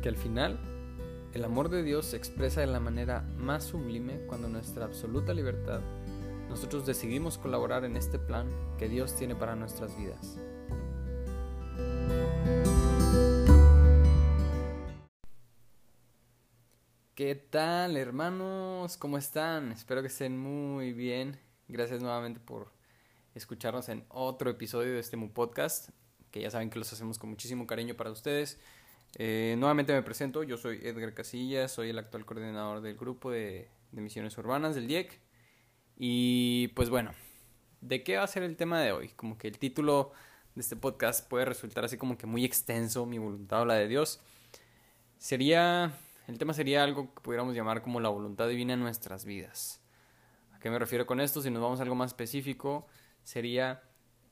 que al final el amor de Dios se expresa de la manera más sublime cuando nuestra absoluta libertad nosotros decidimos colaborar en este plan que Dios tiene para nuestras vidas. ¿Qué tal hermanos? ¿Cómo están? Espero que estén muy bien. Gracias nuevamente por escucharnos en otro episodio de este Podcast, que ya saben que los hacemos con muchísimo cariño para ustedes. Eh, nuevamente me presento, yo soy Edgar Casillas, soy el actual coordinador del grupo de, de misiones urbanas del DIEC. Y pues bueno, ¿de qué va a ser el tema de hoy? Como que el título de este podcast puede resultar así como que muy extenso, mi voluntad o la de Dios. Sería, el tema sería algo que pudiéramos llamar como la voluntad divina en nuestras vidas. ¿A qué me refiero con esto? Si nos vamos a algo más específico, sería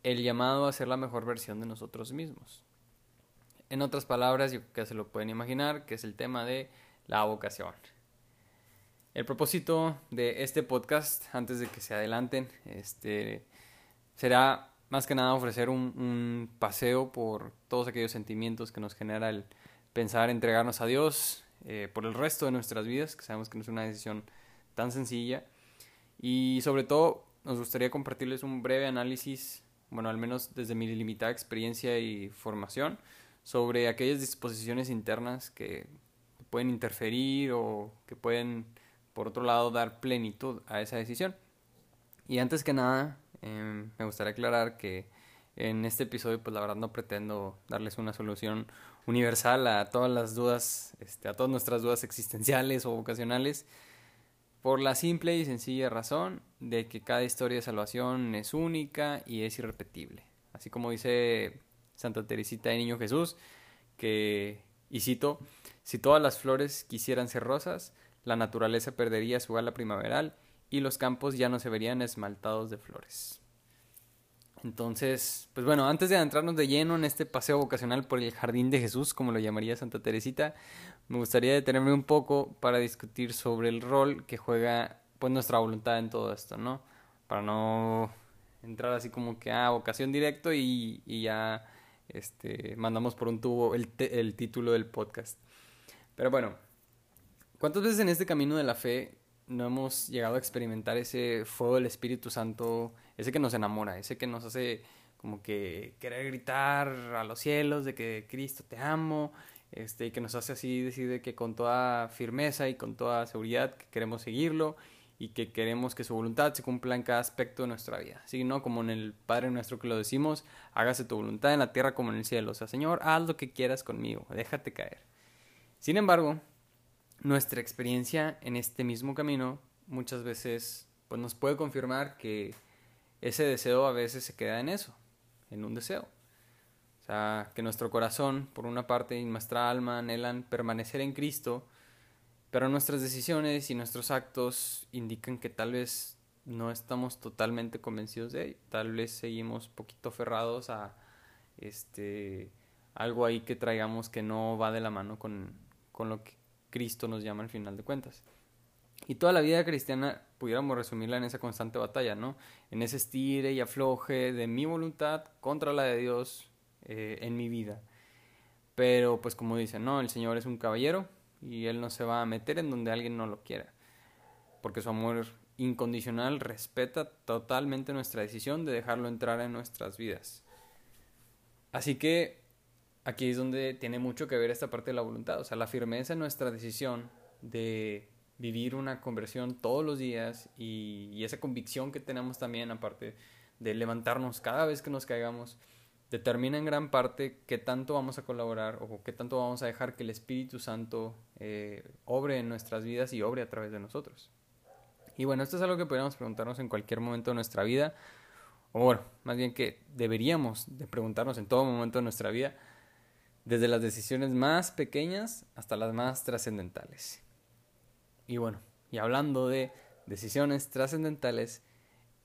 el llamado a ser la mejor versión de nosotros mismos. En otras palabras, yo que se lo pueden imaginar, que es el tema de la vocación. El propósito de este podcast, antes de que se adelanten, este, será más que nada ofrecer un, paseo por todos aquellos sentimientos que nos genera el pensar entregarnos a Dios eh, por el resto de nuestras vidas, que sabemos que no es una decisión tan sencilla. Y sobre todo, nos gustaría compartirles un breve análisis, bueno, al menos desde mi limitada experiencia y formación, sobre aquellas disposiciones internas que pueden interferir o que pueden, por otro lado, dar plenitud a esa decisión. Y antes que nada, em, me gustaría aclarar que en este episodio, pues la verdad no pretendo darles una solución universal a todas las dudas, este, a todas nuestras dudas existenciales o vocacionales, por la simple y sencilla razón de que cada historia de salvación es única y es irrepetible. Así como dice Santa Teresita de Niño Jesús, que, y cito, si todas las flores quisieran ser rosas, la naturaleza perdería su ala primaveral y los campos ya no se verían esmaltados de flores. Entonces, pues bueno, antes de adentrarnos de lleno en este paseo vocacional por el jardín de Jesús, como lo llamaría Santa Teresita, me gustaría detenerme un poco para discutir sobre el rol que juega pues nuestra voluntad en todo esto, ¿no? Para no entrar así como que a ah, vocación directo y, y ya este, mandamos por un tubo el, título del podcast. Pero bueno, ¿cuántas veces en este camino de la fe no hemos llegado a experimentar ese fuego del Espíritu Santo, ese que nos enamora, ese que nos hace como que querer gritar a los cielos de que Cristo te amo, este, y que nos hace así decir que con toda firmeza y con toda seguridad que queremos seguirlo y que queremos que su voluntad se cumpla en cada aspecto de nuestra vida. Así, ¿no? Como en el Padre nuestro que lo decimos, hágase tu voluntad en la tierra como en el cielo. O sea, Señor, haz lo que quieras conmigo, déjate caer. Sin embargo, nuestra experiencia en este mismo camino muchas veces pues, nos puede confirmar que ese deseo a veces se queda en eso, en un deseo. O sea, que nuestro corazón, por una parte, y nuestra alma anhelan permanecer en Cristo, pero nuestras decisiones y nuestros actos indican que tal vez no estamos totalmente convencidos de ello. Tal vez seguimos poquito aferrados a este algo ahí que traigamos que no va de la mano con, con lo que Cristo nos llama al final de cuentas. Y toda la vida cristiana pudiéramos resumirla en esa constante batalla, ¿no? En ese estire y afloje de mi voluntad contra la de Dios eh, en mi vida. Pero pues como dicen, ¿no? El Señor es un caballero y Él no se va a meter en donde alguien no lo quiera. Porque su amor incondicional respeta totalmente nuestra decisión de dejarlo entrar en nuestras vidas. Así que aquí es donde tiene mucho que ver esta parte de la voluntad, o sea, la firmeza en nuestra decisión de vivir una conversión todos los días y, y esa convicción que tenemos también, aparte de levantarnos cada vez que nos caigamos, determina en gran parte qué tanto vamos a colaborar o qué tanto vamos a dejar que el Espíritu Santo eh, obre en nuestras vidas y obre a través de nosotros. Y bueno, esto es algo que podríamos preguntarnos en cualquier momento de nuestra vida, o bueno, más bien que deberíamos de preguntarnos en todo momento de nuestra vida, desde las decisiones más pequeñas hasta las más trascendentales. Y bueno, y hablando de decisiones trascendentales,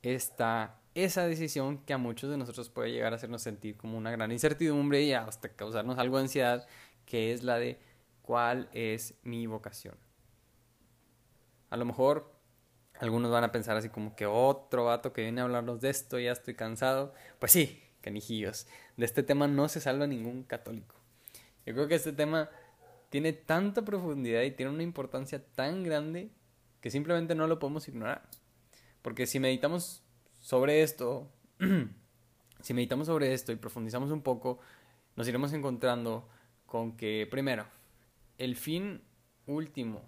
está esa decisión que a muchos de nosotros puede llegar a hacernos sentir como una gran incertidumbre y hasta causarnos algo de ansiedad, que es la de cuál es mi vocación. A lo mejor algunos van a pensar así como que otro vato que viene a hablarnos de esto, ya estoy cansado. Pues sí, canijillos, de este tema no se salva ningún católico. Yo creo que este tema tiene tanta profundidad y tiene una importancia tan grande que simplemente no lo podemos ignorar. Porque si meditamos sobre esto, si meditamos sobre esto y profundizamos un poco, nos iremos encontrando con que, primero, el fin último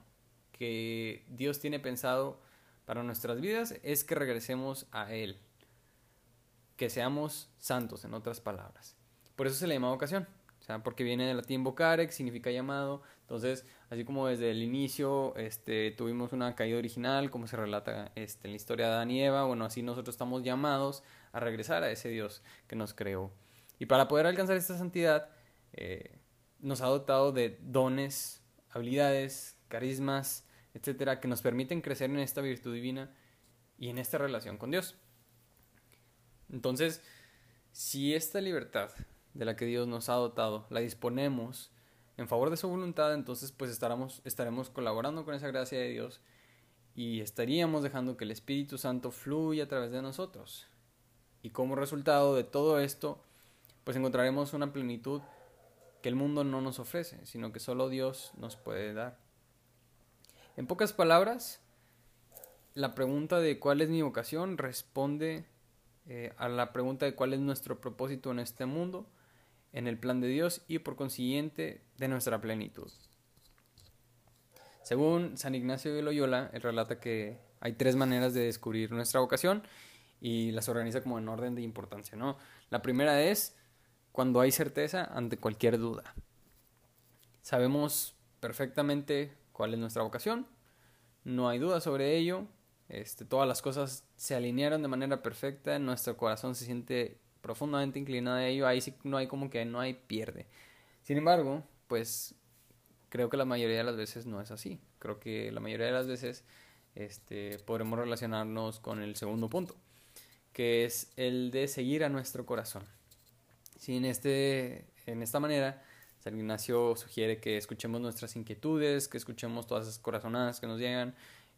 que Dios tiene pensado para nuestras vidas es que regresemos a Él, que seamos santos, en otras palabras. Por eso se le llama vocación, o sea, porque viene del latín vocare, que significa llamado. Entonces, así como desde el inicio este, tuvimos una caída original, como se relata este, en la historia de Adán y Eva, bueno, así nosotros estamos llamados a regresar a ese Dios que nos creó. Y para poder alcanzar esta santidad, eh, nos ha dotado de dones, habilidades, carismas, etcétera, que nos permiten crecer en esta virtud divina y en esta relación con Dios. Entonces, si esta libertad de la que Dios nos ha dotado la disponemos en favor de su voluntad, entonces pues estaremos, estaremos colaborando con esa gracia de Dios y estaríamos dejando que el Espíritu Santo fluya a través de nosotros. Y como resultado de todo esto, pues encontraremos una plenitud que el mundo no nos ofrece, sino que solo Dios nos puede dar. En pocas palabras, la pregunta de cuál es mi vocación responde eh, a la pregunta de cuál es nuestro propósito en este mundo, en el plan de Dios y por consiguiente de nuestra plenitud. Según San Ignacio de Loyola, él relata que hay tres maneras de descubrir nuestra vocación y las organiza como en orden de importancia, ¿no? La primera es cuando hay certeza ante cualquier duda. Sabemos perfectamente cuál es nuestra vocación, no hay duda sobre ello, este, todas las cosas se alinearon de manera perfecta, nuestro corazón se siente profundamente inclinado a ello, ahí sí no hay como que no hay pierde. Sin embargo, pues creo que la mayoría de las veces no es así. Creo que la mayoría de las veces este, podremos relacionarnos con el segundo punto, que es el de seguir a nuestro corazón. Si en, este, en esta manera San Ignacio sugiere que escuchemos nuestras inquietudes, que escuchemos todas esas corazonadas que nos llegan,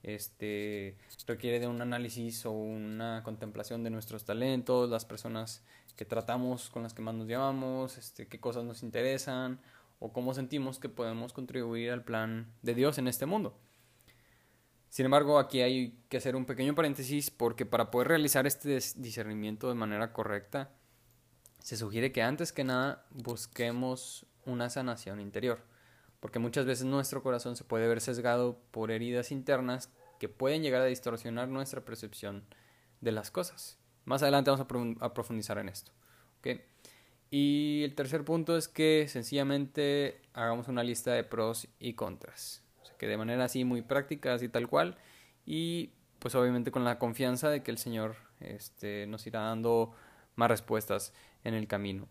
este requiere de un análisis o una contemplación de nuestros talentos, las personas que tratamos, con las que más nos llevamos, este, qué cosas nos interesan o cómo sentimos que podemos contribuir al plan de Dios en este mundo. Sin embargo, aquí hay que hacer un pequeño paréntesis porque para poder realizar este discernimiento de manera correcta, se sugiere que antes que nada busquemos una sanación interior, porque muchas veces nuestro corazón se puede ver sesgado por heridas internas que pueden llegar a distorsionar nuestra percepción de las cosas. Más adelante vamos a, profundizar en esto. Y el tercer punto es que sencillamente hagamos una lista de pros y contras. O sea, que de manera así muy práctica, así tal cual. Y pues obviamente con la confianza de que el Señor este, nos irá dando más respuestas en el camino.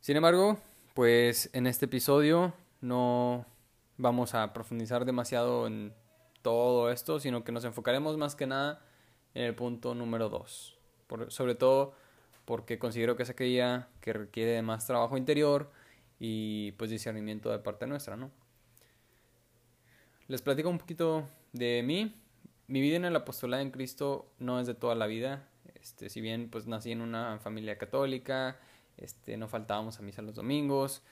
Sin embargo, pues en este episodio no vamos a profundizar demasiado en todo esto, sino que nos enfocaremos más que nada en el punto número 2. Sobre todo porque considero que es aquella que requiere más trabajo interior y pues discernimiento de parte nuestra, ¿no? Les platico un poquito de mí. Mi vida en el apostolado en Cristo no es de toda la vida. Este, si bien pues nací en una familia católica, este, no faltábamos a misa los domingos,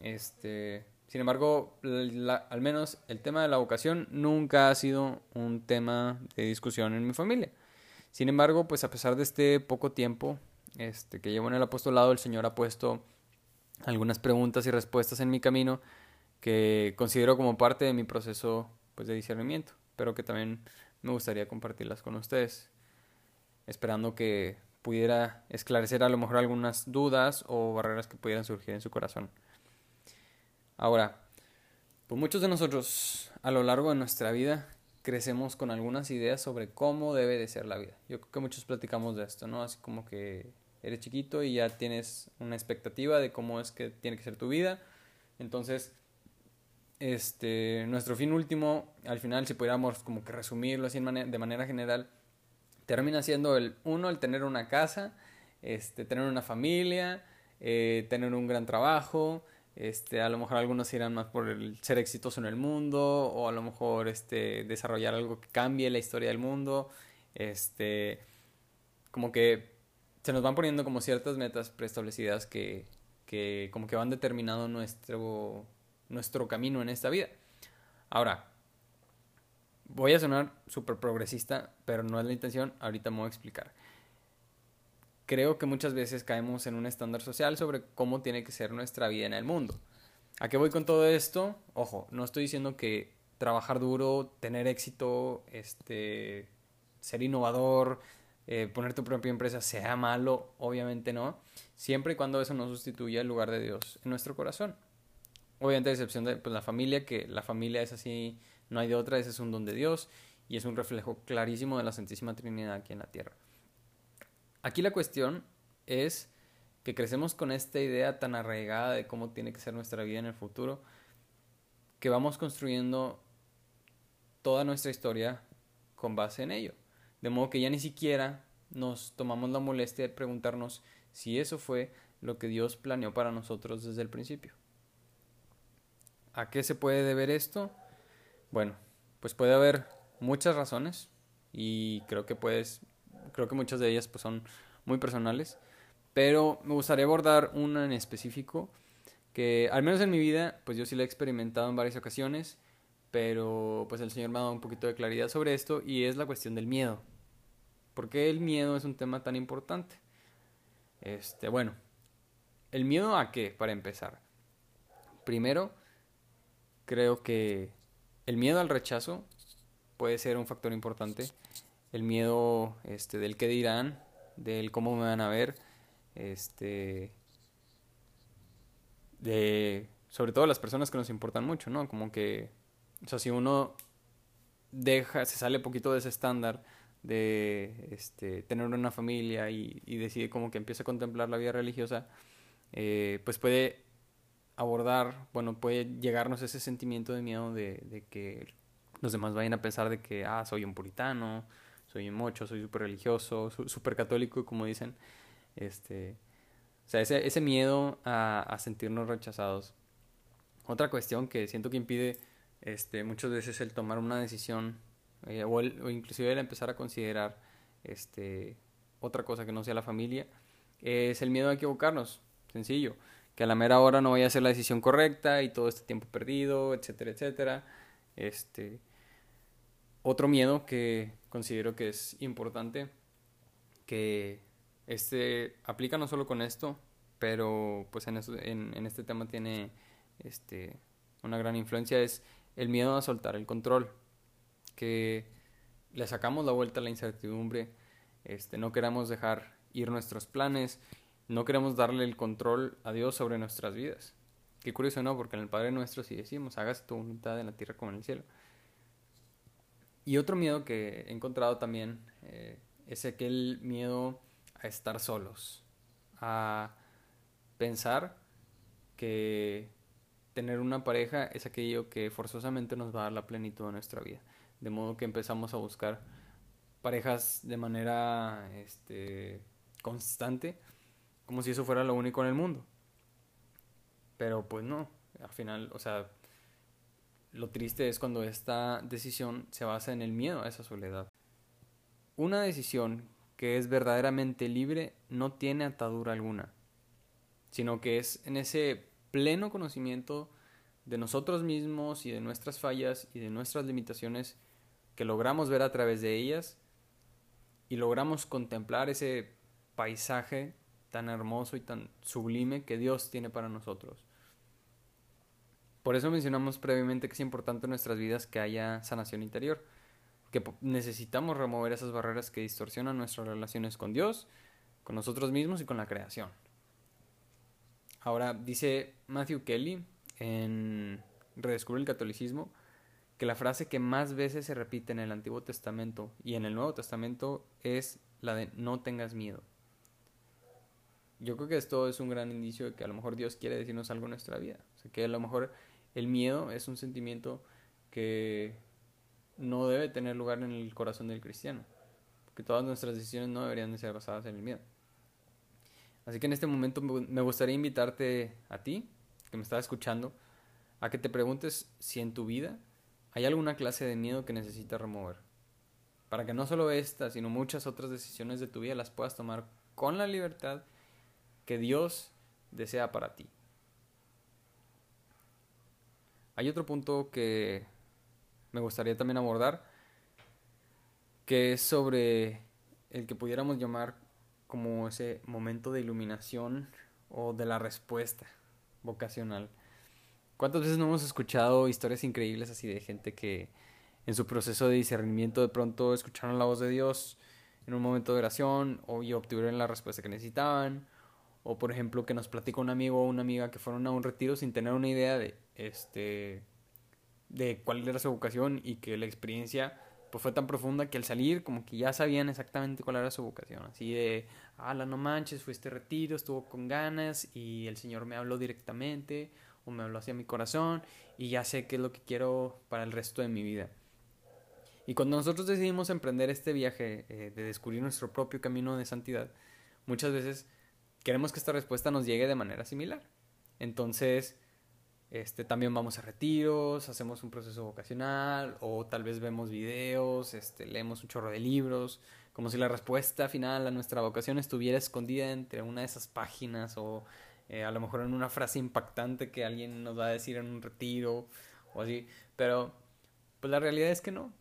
este, sin embargo, al menos el tema de la vocación nunca ha sido un tema de discusión en mi familia. Sin embargo, pues a pesar de este poco tiempo este, que llevo en el apostolado, el Señor ha puesto algunas preguntas y respuestas en mi camino que considero como parte de mi proceso pues, de discernimiento, pero que también me gustaría compartirlas con ustedes, esperando que pudiera esclarecer a lo mejor algunas dudas o barreras que pudieran surgir en su corazón. Ahora, pues muchos de nosotros a lo largo de nuestra vida crecemos con algunas ideas sobre cómo debe de ser la vida. Yo creo que muchos platicamos de esto, ¿no? Así como que eres chiquito y ya tienes una expectativa de cómo es que tiene que ser tu vida. Entonces, este, nuestro fin último, al final, si pudiéramos como que resumirlo así de manera general, termina siendo el uno, el tener una casa, este, tener una familia, eh, tener un gran trabajo, este, a lo mejor algunos irán más por el ser exitoso en el mundo o a lo mejor este, desarrollar algo que cambie la historia del mundo. Este, como que se nos van poniendo como ciertas metas preestablecidas que que como que van determinando nuestro, nuestro camino en esta vida. Ahora, voy a sonar súper progresista, pero no es la intención, ahorita me voy a explicar. Creo que muchas veces caemos en un estándar social sobre cómo tiene que ser nuestra vida en el mundo. ¿A qué voy con todo esto? Ojo, no estoy diciendo que trabajar duro, tener éxito, este, ser innovador, eh, poner tu propia empresa sea malo, obviamente no, siempre y cuando eso no sustituya el lugar de Dios en nuestro corazón. Obviamente a excepción de pues, la familia, que la familia es así, no hay de otra, ese es un don de Dios y es un reflejo clarísimo de la Santísima Trinidad aquí en la tierra. Aquí la cuestión es que crecemos con esta idea tan arraigada de cómo tiene que ser nuestra vida en el futuro, que vamos construyendo toda nuestra historia con base en ello. De modo que ya ni siquiera nos tomamos la molestia de preguntarnos si eso fue lo que Dios planeó para nosotros desde el principio. ¿A qué se puede deber esto? Bueno, pues puede haber muchas razones y creo que puedes, creo que muchas de ellas pues son muy personales, pero me gustaría abordar una en específico que al menos en mi vida pues yo sí la he experimentado en varias ocasiones, pero pues el Señor me ha dado un poquito de claridad sobre esto y es la cuestión del miedo. ¿Por qué el miedo es un tema tan importante? Este, bueno, ¿el miedo a qué? Para empezar. Primero, creo que el miedo al rechazo puede ser un factor importante. El miedo este, del qué dirán, del cómo me van a ver, este, de, sobre todo las personas que nos importan mucho, ¿no? Como que, o sea, si uno deja, se sale poquito de ese estándar de este, tener una familia y, decide como que empieza a contemplar la vida religiosa, eh, pues puede abordar, bueno, puede llegarnos ese sentimiento de miedo de, que los demás vayan a pensar de que, ah, soy un puritano, soy mocho, soy súper religioso, súper católico, como dicen. Este, o sea, ese, ese miedo a, a, sentirnos rechazados. Otra cuestión que siento que impide este, muchas veces el tomar una decisión eh, o, inclusive el empezar a considerar este, otra cosa que no sea la familia, es el miedo a equivocarnos, sencillo, que a la mera hora no vaya a ser la decisión correcta y todo este tiempo perdido, etcétera, etcétera. Este, otro miedo que considero que es importante, que este aplica no solo con esto, pero pues en, en, en este tema tiene este, una gran influencia, es el miedo a soltar el control que le sacamos la vuelta a la incertidumbre, este, no queremos dejar ir nuestros planes, no queremos darle el control a Dios sobre nuestras vidas. Qué curioso, ¿no? Porque en el Padre Nuestro sí decimos, hagas tu voluntad en la tierra como en el cielo. Y otro miedo que he encontrado también eh, es aquel miedo a estar solos, a pensar que tener una pareja es aquello que forzosamente nos va a dar la plenitud de nuestra vida de modo que empezamos a buscar parejas de manera este, constante, como si eso fuera lo único en el mundo. Pero pues no, al final, o sea, lo triste es cuando esta decisión se basa en el miedo a esa soledad. Una decisión que es verdaderamente libre no tiene atadura alguna, sino que es en ese pleno conocimiento de nosotros mismos y de nuestras fallas y de nuestras limitaciones que logramos ver a través de ellas y logramos contemplar ese paisaje tan hermoso y tan sublime que Dios tiene para nosotros. Por eso mencionamos previamente que es importante en nuestras vidas que haya sanación interior, que necesitamos remover esas barreras que distorsionan nuestras relaciones con Dios, con nosotros mismos y con la creación. Ahora dice Matthew Kelly en Redescubre el Catolicismo, que la frase que más veces se repite en el Antiguo Testamento y en el Nuevo Testamento es la de no tengas miedo. Yo creo que esto es un gran indicio de que a lo mejor Dios quiere decirnos algo en nuestra vida. O sea, que a lo mejor el miedo es un sentimiento que no debe tener lugar en el corazón del cristiano. Porque todas nuestras decisiones no deberían de ser basadas en el miedo. Así que en este momento me gustaría invitarte a ti, que me estás escuchando, a que te preguntes si en tu vida hay alguna clase de miedo que necesitas remover. Para que no solo esta, sino muchas otras decisiones de tu vida las puedas tomar con la libertad que Dios desea para ti. Hay otro punto que me gustaría también abordar, que es sobre el que pudiéramos llamar como ese momento de iluminación o de la respuesta vocacional. ¿Cuántas veces no hemos escuchado historias increíbles así de gente que en su proceso de discernimiento de pronto escucharon la voz de Dios en un momento de oración y obtuvieron la respuesta que necesitaban? O por ejemplo que nos platica un amigo o una amiga que fueron a un retiro sin tener una idea de este de cuál era su vocación y que la experiencia pues fue tan profunda que al salir como que ya sabían exactamente cuál era su vocación, así de, ala, no manches, fue este retiro, estuvo con ganas y el Señor me habló directamente o me habló hacia mi corazón y ya sé qué es lo que quiero para el resto de mi vida. Y cuando nosotros decidimos emprender este viaje eh, de descubrir nuestro propio camino de santidad, muchas veces queremos que esta respuesta nos llegue de manera similar. Entonces, este, también vamos a retiros, hacemos un proceso vocacional o tal vez vemos videos, este, leemos un chorro de libros, como si la respuesta final a nuestra vocación estuviera escondida entre una de esas páginas o eh, a lo mejor en una frase impactante que alguien nos va a decir en un retiro o así. Pero pues la realidad es que no.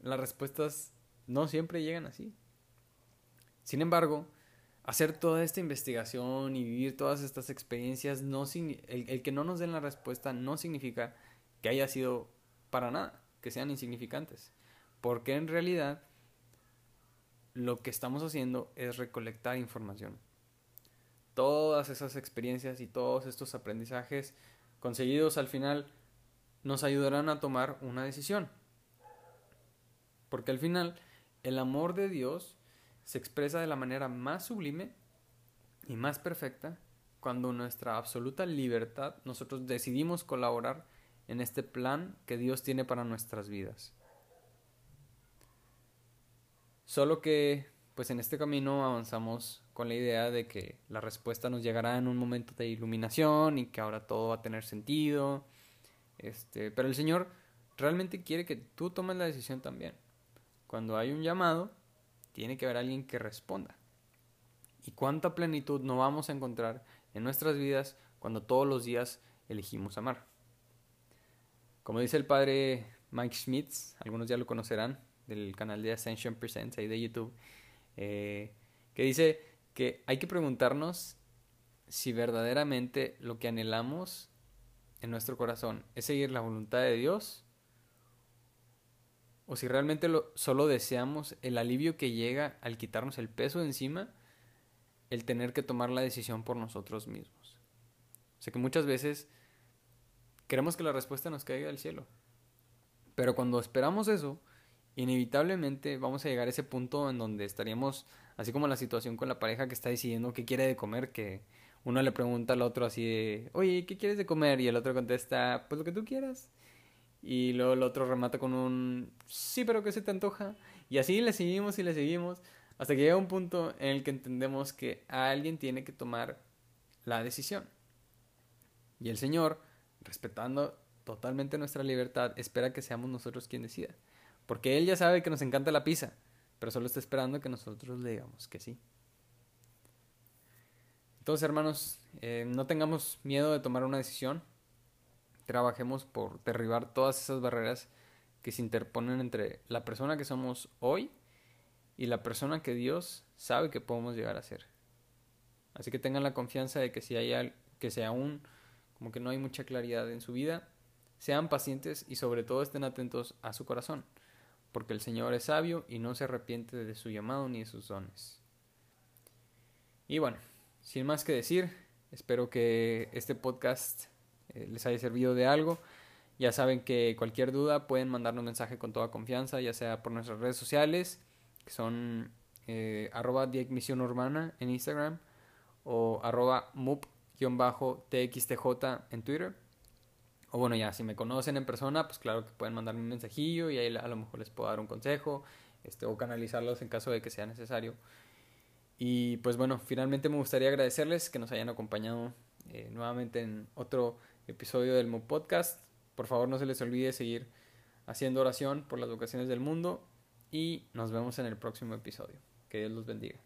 Las respuestas no siempre llegan así. Sin embargo, hacer toda esta investigación y vivir todas estas experiencias, no el, que no nos den la respuesta no significa que haya sido para nada, que sean insignificantes. Porque en realidad lo que estamos haciendo es recolectar información. Todas esas experiencias y todos estos aprendizajes conseguidos al final nos ayudarán a tomar una decisión. Porque al final el amor de Dios se expresa de la manera más sublime y más perfecta cuando nuestra absoluta libertad nosotros decidimos colaborar en este plan que Dios tiene para nuestras vidas. Solo que pues en este camino avanzamos con la idea de que la respuesta nos llegará en un momento de iluminación y que ahora todo va a tener sentido. Este, pero el Señor realmente quiere que tú tomes la decisión también. Cuando hay un llamado, tiene que haber alguien que responda. ¿Y cuánta plenitud no vamos a encontrar en nuestras vidas cuando todos los días elegimos amar? Como dice el padre Mike Schmitz, algunos ya lo conocerán, del canal de Ascension Presents, ahí de YouTube, eh, que dice que hay que preguntarnos si verdaderamente lo que anhelamos en nuestro corazón es seguir la voluntad de Dios o si realmente lo, solo deseamos el alivio que llega al quitarnos el peso de encima, el tener que tomar la decisión por nosotros mismos. O sea que muchas veces queremos que la respuesta nos caiga del cielo. Pero cuando esperamos eso, inevitablemente vamos a llegar a ese punto en donde estaríamos, así como la situación con la pareja que está decidiendo qué quiere de comer, que uno le pregunta al otro así de, oye, ¿qué quieres de comer? Y el otro contesta, pues lo que tú quieras. Y luego el otro remata con un sí, pero que se te antoja. Y así le seguimos y le seguimos. Hasta que llega un punto en el que entendemos que alguien tiene que tomar la decisión. Y el Señor, respetando totalmente nuestra libertad, espera que seamos nosotros quien decida. Porque Él ya sabe que nos encanta la pizza, pero solo está esperando que nosotros le digamos que sí. Entonces, hermanos, eh, no tengamos miedo de tomar una decisión trabajemos por derribar todas esas barreras que se interponen entre la persona que somos hoy y la persona que Dios sabe que podemos llegar a ser. Así que tengan la confianza de que si hay que sea aún como que no hay mucha claridad en su vida, sean pacientes y sobre todo estén atentos a su corazón, porque el Señor es sabio y no se arrepiente de su llamado ni de sus dones. Y bueno, sin más que decir, espero que este podcast eh, les haya servido de algo. Ya saben que cualquier duda pueden mandarnos un mensaje con toda confianza, ya sea por nuestras redes sociales, que son eh, arroba Urbana en Instagram o arroba mup-txtj en Twitter. O bueno, ya, si me conocen en persona, pues claro que pueden mandarme un mensajillo y ahí a lo mejor les puedo dar un consejo este, o canalizarlos en caso de que sea necesario. Y pues bueno, finalmente me gustaría agradecerles que nos hayan acompañado eh, nuevamente en otro episodio del Mo Podcast. Por favor, no se les olvide seguir haciendo oración por las vocaciones del mundo y nos vemos en el próximo episodio. Que Dios los bendiga.